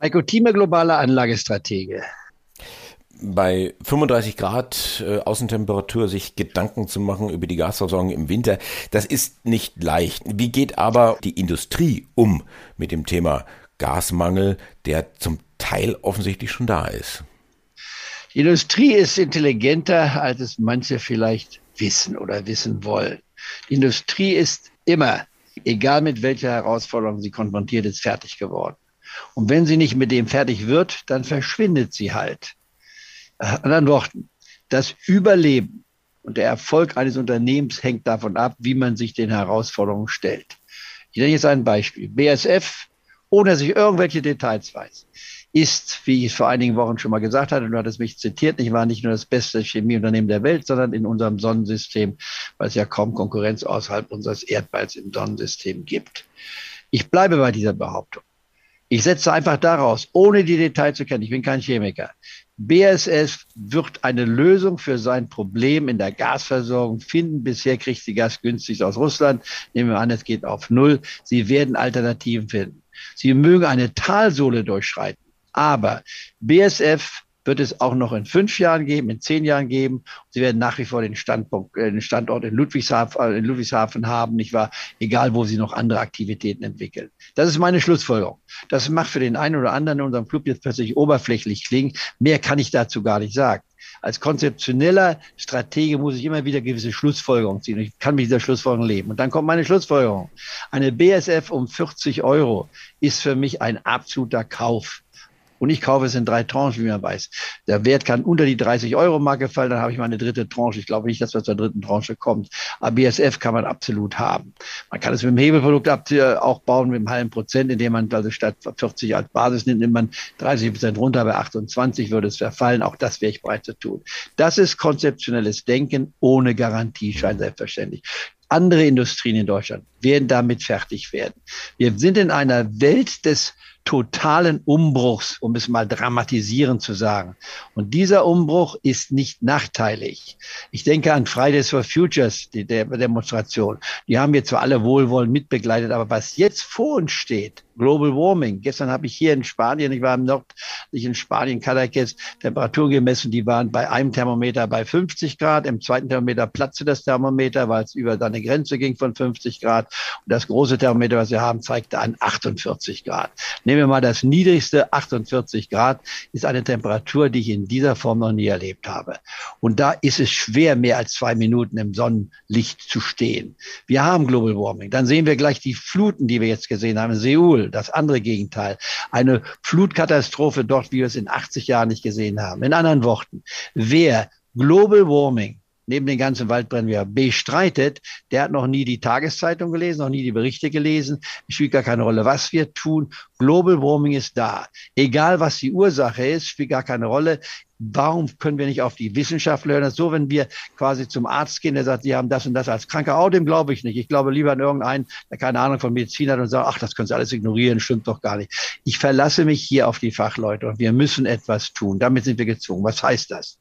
Heiko Thieme, globaler Anlagestratege bei 35 Grad äh, Außentemperatur sich Gedanken zu machen über die Gasversorgung im Winter, das ist nicht leicht. Wie geht aber die Industrie um mit dem Thema Gasmangel, der zum Teil offensichtlich schon da ist? Die Industrie ist intelligenter, als es manche vielleicht wissen oder wissen wollen. Die Industrie ist immer, egal mit welcher Herausforderung sie konfrontiert ist, fertig geworden. Und wenn sie nicht mit dem fertig wird, dann verschwindet sie halt. Anderen Worten, das Überleben und der Erfolg eines Unternehmens hängt davon ab, wie man sich den Herausforderungen stellt. Ich nenne jetzt ein Beispiel. BSF, ohne dass ich irgendwelche Details weiß, ist, wie ich vor einigen Wochen schon mal gesagt hatte, du hattest mich zitiert, ich war nicht nur das beste Chemieunternehmen der Welt, sondern in unserem Sonnensystem, weil es ja kaum Konkurrenz außerhalb unseres Erdballs im Sonnensystem gibt. Ich bleibe bei dieser Behauptung. Ich setze einfach daraus, ohne die Details zu kennen, ich bin kein Chemiker, BSS wird eine Lösung für sein Problem in der Gasversorgung finden. Bisher kriegt sie Gas günstig aus Russland. Nehmen wir an, es geht auf Null. Sie werden Alternativen finden. Sie mögen eine Talsohle durchschreiten. Aber BSF wird es auch noch in fünf Jahren geben, in zehn Jahren geben. Sie werden nach wie vor den, Standpunkt, äh, den Standort in Ludwigshafen, äh, in Ludwigshafen haben, nicht wahr? Egal, wo sie noch andere Aktivitäten entwickeln. Das ist meine Schlussfolgerung. Das macht für den einen oder anderen in unserem Club jetzt plötzlich oberflächlich klingen. Mehr kann ich dazu gar nicht sagen. Als konzeptioneller Stratege muss ich immer wieder gewisse Schlussfolgerungen ziehen. Ich kann mit dieser Schlussfolgerung leben. Und dann kommt meine Schlussfolgerung. Eine BSF um 40 Euro ist für mich ein absoluter Kauf und ich kaufe es in drei Tranchen, wie man weiß. Der Wert kann unter die 30 Euro Marke fallen, dann habe ich meine dritte Tranche. Ich glaube nicht, dass wir zur dritten Tranche kommt. Aber BSF kann man absolut haben. Man kann es mit dem Hebelprodukt auch bauen mit einem halben Prozent, indem man also statt 40 als Basis nimmt, nimmt man 30 Prozent runter, bei 28 würde es verfallen. Auch das wäre ich bereit zu tun. Das ist konzeptionelles Denken ohne Garantieschein, selbstverständlich andere Industrien in Deutschland werden damit fertig werden. Wir sind in einer Welt des totalen Umbruchs, um es mal dramatisierend zu sagen. Und dieser Umbruch ist nicht nachteilig. Ich denke an Fridays for Futures, die der Demonstration. Die haben wir zwar alle wohlwollend mitbegleitet, aber was jetzt vor uns steht, Global Warming. Gestern habe ich hier in Spanien, ich war im nördlichen Spanien, Cadaqués, Temperaturen gemessen, die waren bei einem Thermometer bei 50 Grad, im zweiten Thermometer platzte das Thermometer, weil es über seine Grenze ging von 50 Grad. Und das große Thermometer, was wir haben, zeigte an 48 Grad. Nehmen wir mal das niedrigste, 48 Grad, ist eine Temperatur, die ich in dieser Form noch nie erlebt habe. Und da ist es schwer, mehr als zwei Minuten im Sonnenlicht zu stehen. Wir haben Global Warming. Dann sehen wir gleich die Fluten, die wir jetzt gesehen haben in Seoul das andere Gegenteil. Eine Flutkatastrophe dort, wie wir es in 80 Jahren nicht gesehen haben. In anderen Worten, wer Global Warming neben den ganzen Waldbränden bestreitet, der hat noch nie die Tageszeitung gelesen, noch nie die Berichte gelesen. Es spielt gar keine Rolle, was wir tun. Global Warming ist da. Egal, was die Ursache ist, spielt gar keine Rolle. Warum können wir nicht auf die Wissenschaftler hören? So, wenn wir quasi zum Arzt gehen, der sagt, Sie haben das und das als kranker, auch dem glaube ich nicht. Ich glaube lieber an irgendeinen, der keine Ahnung von Medizin hat und sagt, ach, das können Sie alles ignorieren, stimmt doch gar nicht. Ich verlasse mich hier auf die Fachleute und wir müssen etwas tun. Damit sind wir gezwungen. Was heißt das?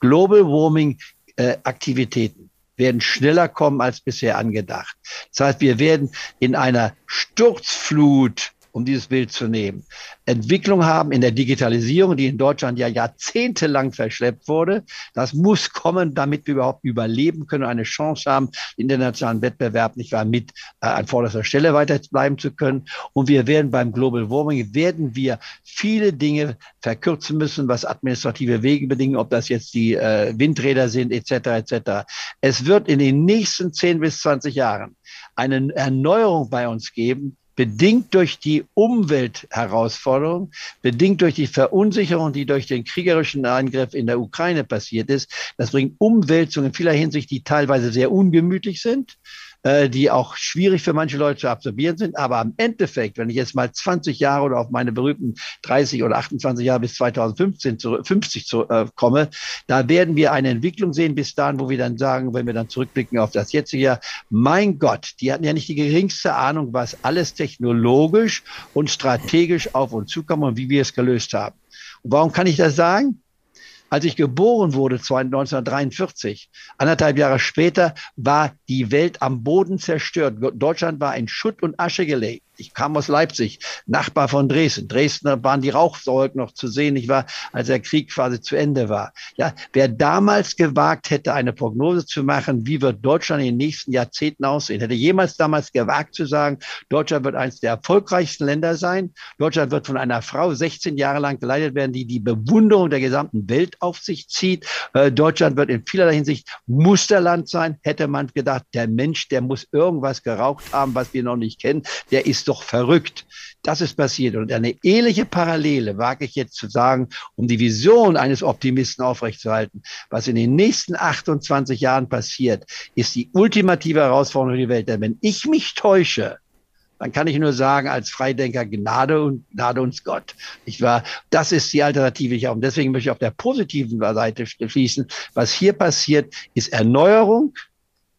Global Warming äh, Aktivitäten werden schneller kommen als bisher angedacht. Das heißt, wir werden in einer Sturzflut um dieses Bild zu nehmen, Entwicklung haben in der Digitalisierung, die in Deutschland ja jahrzehntelang verschleppt wurde. Das muss kommen, damit wir überhaupt überleben können, eine Chance haben, den internationalen Wettbewerb nicht wahr mit äh, an vorderster Stelle weiter bleiben zu können. Und wir werden beim Global Warming werden wir viele Dinge verkürzen müssen, was administrative Wege bedingen, ob das jetzt die äh, Windräder sind etc. etc. Es wird in den nächsten 10 bis 20 Jahren eine Erneuerung bei uns geben, bedingt durch die Umweltherausforderung, bedingt durch die Verunsicherung, die durch den kriegerischen Angriff in der Ukraine passiert ist. Das bringt Umwälzungen in vieler Hinsicht, die teilweise sehr ungemütlich sind äh, die auch schwierig für manche Leute zu absorbieren sind. Aber am Endeffekt, wenn ich jetzt mal 20 Jahre oder auf meine berühmten 30 oder 28 Jahre bis 2015 zu, 50 zu, äh, komme, da werden wir eine Entwicklung sehen bis dahin, wo wir dann sagen, wenn wir dann zurückblicken auf das jetzige Jahr, mein Gott, die hatten ja nicht die geringste Ahnung, was alles technologisch und strategisch auf uns zukommt und wie wir es gelöst haben. Und warum kann ich das sagen? Als ich geboren wurde, 1943, anderthalb Jahre später, war die Welt am Boden zerstört. Deutschland war in Schutt und Asche gelegt. Ich kam aus Leipzig, Nachbar von Dresden. Dresden waren die Rauchsäulen noch zu sehen, ich war, als der Krieg quasi zu Ende war. Ja, wer damals gewagt hätte, eine Prognose zu machen, wie wird Deutschland in den nächsten Jahrzehnten aussehen, hätte jemals damals gewagt zu sagen, Deutschland wird eines der erfolgreichsten Länder sein. Deutschland wird von einer Frau 16 Jahre lang geleitet werden, die die Bewunderung der gesamten Welt auf sich zieht. Äh, Deutschland wird in vielerlei Hinsicht Musterland sein, hätte man gedacht. Der Mensch, der muss irgendwas geraucht haben, was wir noch nicht kennen. Der ist doch verrückt. Das ist passiert. Und eine ähnliche Parallele wage ich jetzt zu sagen, um die Vision eines Optimisten aufrechtzuerhalten. Was in den nächsten 28 Jahren passiert, ist die ultimative Herausforderung für die Welt. Denn wenn ich mich täusche, dann kann ich nur sagen, als Freidenker Gnade und Gnade uns Gott. Ich war, das ist die Alternative. Ich auch. Und deswegen möchte ich auf der positiven Seite schließen. Was hier passiert, ist Erneuerung.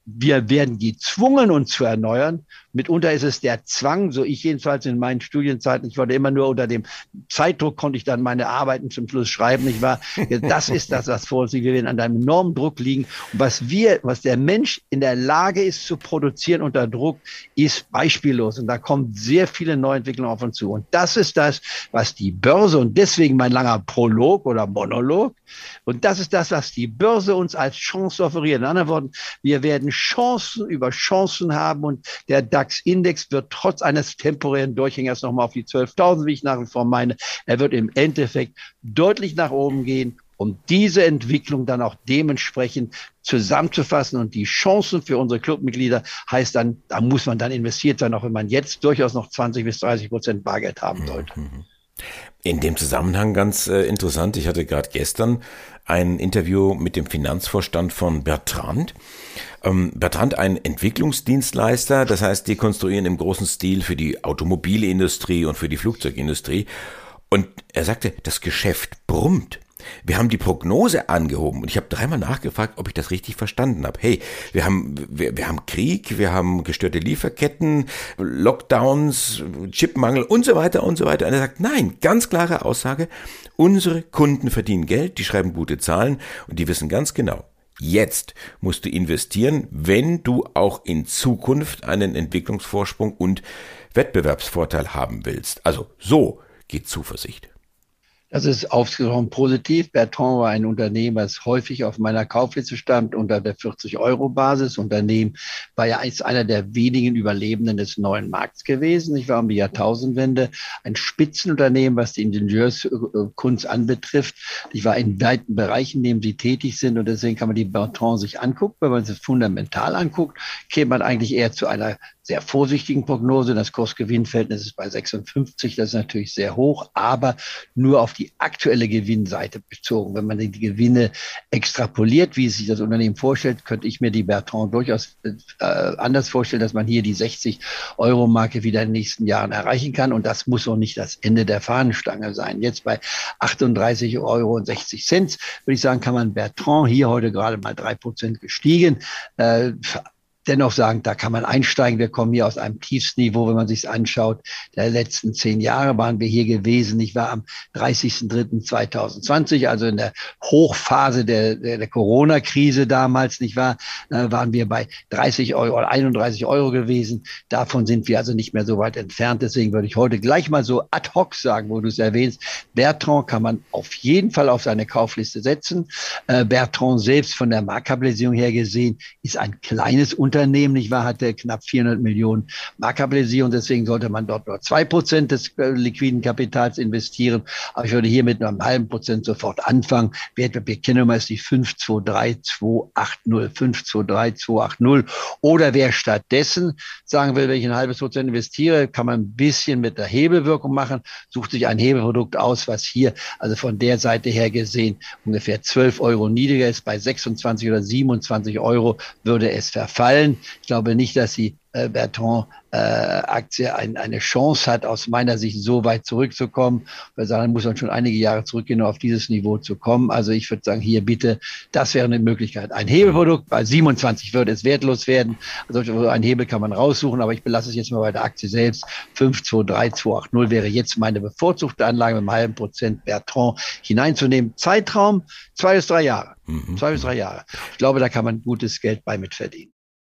Wir werden gezwungen, uns zu erneuern. Mitunter ist es der Zwang, so ich jedenfalls in meinen Studienzeiten, ich wurde immer nur unter dem Zeitdruck, konnte ich dann meine Arbeiten zum Schluss schreiben. Ich war, das ist das, was vor uns liegt. Wir werden an einem enormen Druck liegen. Und was wir, was der Mensch in der Lage ist zu produzieren unter Druck, ist beispiellos. Und da kommen sehr viele Neuentwicklungen auf uns zu. Und das ist das, was die Börse und deswegen mein langer Prolog oder Monolog. Und das ist das, was die Börse uns als Chance offeriert. In anderen Worten, wir werden Chancen über Chancen haben und der DAX-Index wird trotz eines temporären Durchhängers nochmal auf die 12.000, wie ich nach wie vor meine. Er wird im Endeffekt deutlich nach oben gehen um diese Entwicklung dann auch dementsprechend zusammenzufassen. Und die Chancen für unsere Clubmitglieder heißt dann, da muss man dann investiert sein, auch wenn man jetzt durchaus noch 20 bis 30 Prozent Bargeld haben sollte. Mhm. In dem Zusammenhang ganz äh, interessant, ich hatte gerade gestern ein Interview mit dem Finanzvorstand von Bertrand. Ähm, Bertrand, ein Entwicklungsdienstleister, das heißt, die konstruieren im großen Stil für die Automobilindustrie und für die Flugzeugindustrie. Und er sagte, das Geschäft brummt. Wir haben die Prognose angehoben und ich habe dreimal nachgefragt, ob ich das richtig verstanden habe. Hey, wir haben, wir, wir haben Krieg, wir haben gestörte Lieferketten, Lockdowns, Chipmangel und so weiter und so weiter. Und er sagt, nein, ganz klare Aussage, unsere Kunden verdienen Geld, die schreiben gute Zahlen und die wissen ganz genau, Jetzt musst du investieren, wenn du auch in Zukunft einen Entwicklungsvorsprung und Wettbewerbsvorteil haben willst. Also so geht Zuversicht. Das ist ausgesprochen positiv. Bertrand war ein Unternehmen, das häufig auf meiner Kaufliste stand, unter der 40-Euro-Basis. Unternehmen war ja als einer der wenigen Überlebenden des neuen Markts gewesen. Ich war um die Jahrtausendwende ein Spitzenunternehmen, was die Ingenieurskunst anbetrifft. Ich war in weiten Bereichen, in denen sie tätig sind. Und deswegen kann man die Bertrand sich angucken. Wenn man es fundamental anguckt, käme man eigentlich eher zu einer sehr vorsichtigen Prognose. Das Kursgewinnverhältnis ist bei 56. Das ist natürlich sehr hoch, aber nur auf die aktuelle Gewinnseite bezogen. Wenn man die Gewinne extrapoliert, wie sich das Unternehmen vorstellt, könnte ich mir die Bertrand durchaus äh, anders vorstellen, dass man hier die 60 Euro Marke wieder in den nächsten Jahren erreichen kann. Und das muss auch nicht das Ende der Fahnenstange sein. Jetzt bei 38 Euro und 60 Cent würde ich sagen, kann man Bertrand hier heute gerade mal drei Prozent gestiegen. Äh, dennoch sagen, da kann man einsteigen. Wir kommen hier aus einem Tiefsniveau, wenn man sich anschaut. Der letzten zehn Jahre waren wir hier gewesen. Ich war am 30.03.2020, also in der Hochphase der, der, der Corona-Krise damals, nicht wahr? Waren wir bei 30 Euro oder 31 Euro gewesen. Davon sind wir also nicht mehr so weit entfernt. Deswegen würde ich heute gleich mal so ad hoc sagen, wo du es erwähnst. Bertrand kann man auf jeden Fall auf seine Kaufliste setzen. Äh, Bertrand selbst von der Marktkapitalisierung her gesehen ist ein kleines Unternehmen Unternehmen, nicht wahr, hatte knapp 400 Millionen Marktkapitalisierung. Deswegen sollte man dort nur zwei Prozent des äh, liquiden Kapitals investieren. Aber ich würde hier mit einem halben Prozent sofort anfangen. Wertpapierkennnummer ist die 523280, 523280. Oder wer stattdessen sagen will, wenn ich ein halbes Prozent investiere, kann man ein bisschen mit der Hebelwirkung machen, sucht sich ein Hebelprodukt aus, was hier, also von der Seite her gesehen, ungefähr 12 Euro niedriger ist. Bei 26 oder 27 Euro würde es verfallen fallen. Ich glaube nicht, dass die äh, Bertrand-Aktie äh, ein, eine Chance hat, aus meiner Sicht so weit zurückzukommen. Weil sagen, muss man schon einige Jahre zurückgehen, um auf dieses Niveau zu kommen. Also ich würde sagen, hier bitte, das wäre eine Möglichkeit. Ein Hebelprodukt bei 27 würde es wertlos werden. Also ein Hebel kann man raussuchen, aber ich belasse es jetzt mal bei der Aktie selbst. 523280 wäre jetzt meine bevorzugte Anlage mit einem halben Prozent Bertrand hineinzunehmen. Zeitraum zwei bis drei Jahre. Mhm. Zwei bis drei Jahre. Ich glaube, da kann man gutes Geld bei mitverdienen.